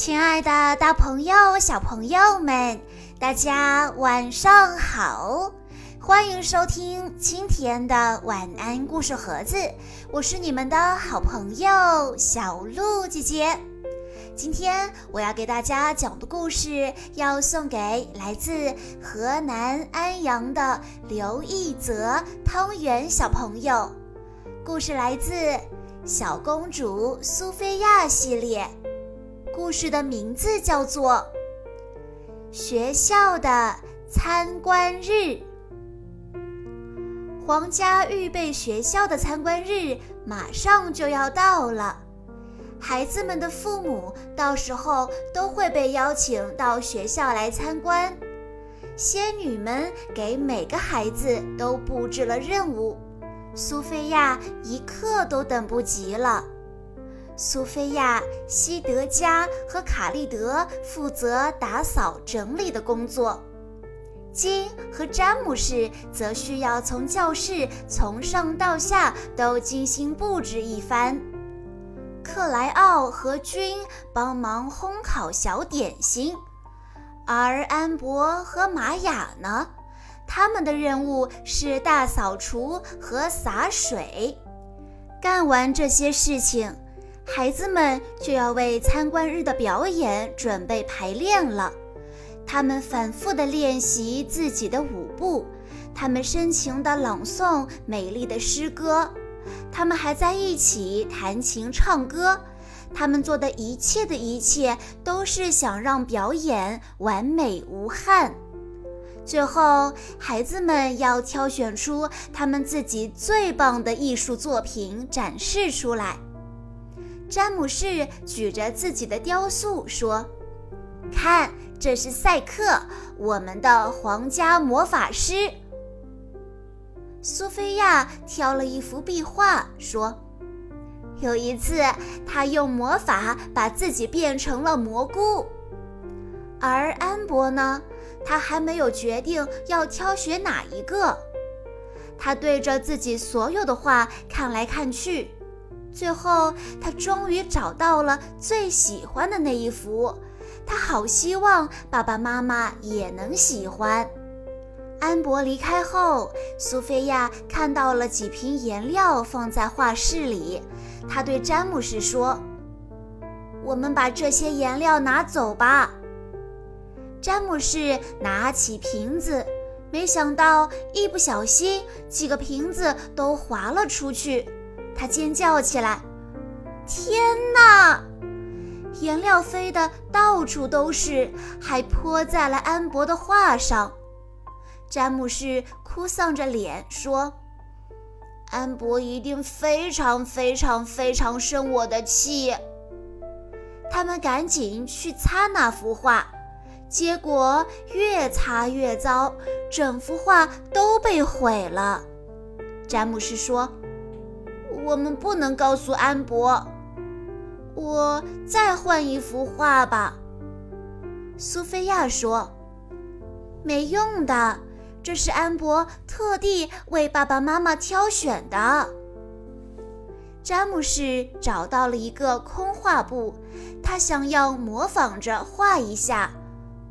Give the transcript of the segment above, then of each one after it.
亲爱的，大朋友、小朋友们，大家晚上好！欢迎收听今天的晚安故事盒子，我是你们的好朋友小鹿姐姐。今天我要给大家讲的故事，要送给来自河南安阳的刘一泽汤圆小朋友。故事来自《小公主苏菲亚》系列。故事的名字叫做《学校的参观日》。皇家预备学校的参观日马上就要到了，孩子们的父母到时候都会被邀请到学校来参观。仙女们给每个孩子都布置了任务，苏菲亚一刻都等不及了。苏菲亚、西德加和卡利德负责打扫整理的工作，金和詹姆士则需要从教室从上到下都精心布置一番。克莱奥和君帮忙烘烤小点心，而安博和玛雅呢，他们的任务是大扫除和洒水。干完这些事情。孩子们就要为参观日的表演准备排练了。他们反复地练习自己的舞步，他们深情地朗诵美丽的诗歌，他们还在一起弹琴唱歌。他们做的一切的一切，都是想让表演完美无憾。最后，孩子们要挑选出他们自己最棒的艺术作品展示出来。詹姆士举着自己的雕塑说：“看，这是赛克，我们的皇家魔法师。”苏菲亚挑了一幅壁画说：“有一次，他用魔法把自己变成了蘑菇。”而安博呢，他还没有决定要挑选哪一个。他对着自己所有的画看来看去。最后，他终于找到了最喜欢的那一幅。他好希望爸爸妈妈也能喜欢。安博离开后，苏菲亚看到了几瓶颜料放在画室里。她对詹姆士说：“我们把这些颜料拿走吧。”詹姆士拿起瓶子，没想到一不小心，几个瓶子都滑了出去。他尖叫起来：“天哪！颜料飞得到处都是，还泼在了安博的画上。”詹姆士哭丧着脸说：“安博一定非常非常非常生我的气。”他们赶紧去擦那幅画，结果越擦越糟，整幅画都被毁了。詹姆士说。我们不能告诉安博。我再换一幅画吧。苏菲亚说：“没用的，这是安博特地为爸爸妈妈挑选的。”詹姆士找到了一个空画布，他想要模仿着画一下，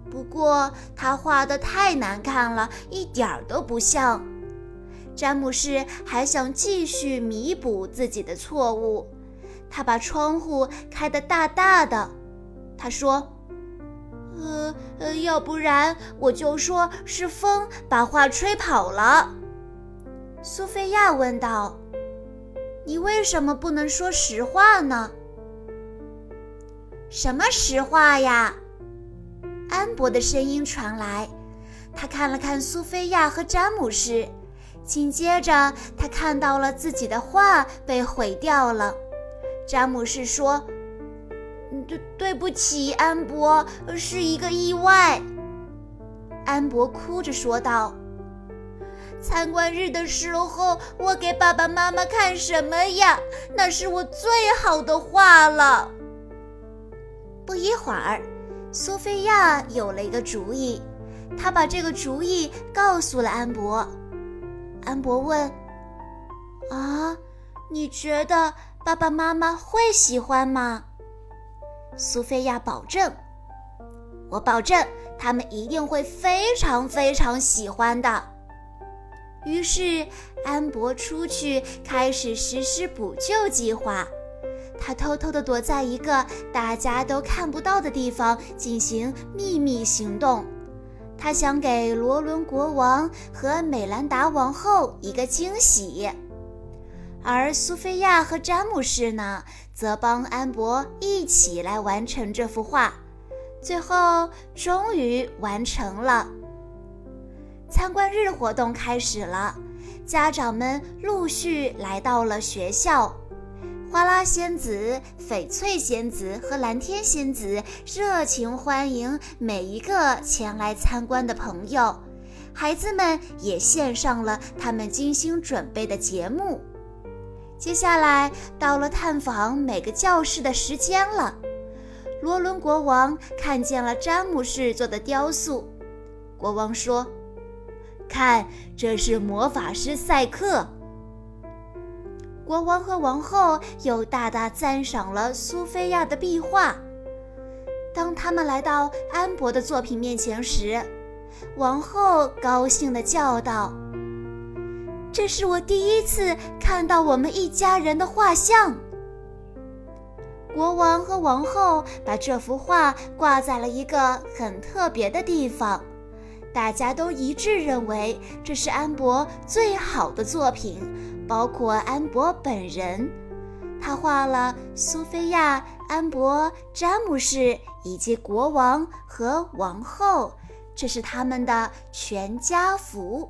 不过他画的太难看了，一点儿都不像。詹姆士还想继续弥补自己的错误，他把窗户开得大大的。他说：“呃呃，要不然我就说是风把画吹跑了。”苏菲亚问道：“你为什么不能说实话呢？”“什么实话呀？”安博的声音传来，他看了看苏菲亚和詹姆士。紧接着，他看到了自己的画被毁掉了。詹姆士说：“对，对不起，安博，是一个意外。”安博哭着说道：“参观日的时候，我给爸爸妈妈看什么呀？那是我最好的画了。”不一会儿，苏菲亚有了一个主意，她把这个主意告诉了安博。安博问：“啊，你觉得爸爸妈妈会喜欢吗？”苏菲亚保证：“我保证，他们一定会非常非常喜欢的。”于是，安博出去开始实施补救计划。他偷偷地躲在一个大家都看不到的地方进行秘密行动。他想给罗伦国王和美兰达王后一个惊喜，而苏菲亚和詹姆士呢，则帮安博一起来完成这幅画。最后，终于完成了。参观日活动开始了，家长们陆续来到了学校。花拉仙子、翡翠仙子和蓝天仙子热情欢迎每一个前来参观的朋友，孩子们也献上了他们精心准备的节目。接下来到了探访每个教室的时间了。罗伦国王看见了詹姆士做的雕塑，国王说：“看，这是魔法师赛克。”国王和王后又大大赞赏了苏菲亚的壁画。当他们来到安博的作品面前时，王后高兴地叫道：“这是我第一次看到我们一家人的画像。”国王和王后把这幅画挂在了一个很特别的地方，大家都一致认为这是安博最好的作品。包括安博本人，他画了苏菲亚、安博、詹姆士以及国王和王后，这是他们的全家福。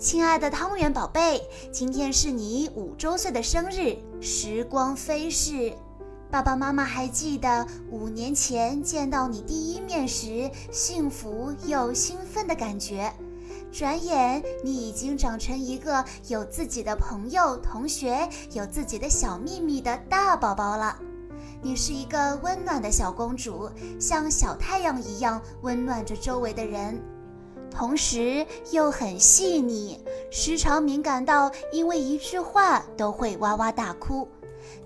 亲爱的汤圆宝贝，今天是你五周岁的生日。时光飞逝，爸爸妈妈还记得五年前见到你第一面时幸福又兴奋的感觉。转眼你已经长成一个有自己的朋友、同学、有自己的小秘密的大宝宝了。你是一个温暖的小公主，像小太阳一样温暖着周围的人。同时又很细腻，时常敏感到因为一句话都会哇哇大哭。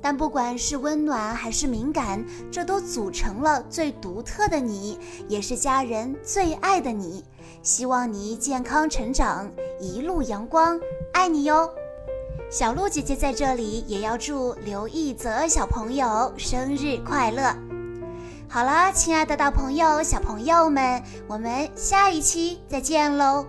但不管是温暖还是敏感，这都组成了最独特的你，也是家人最爱的你。希望你健康成长，一路阳光，爱你哟！小鹿姐姐在这里也要祝刘一泽小朋友生日快乐。好了，亲爱的大朋友、小朋友们，我们下一期再见喽！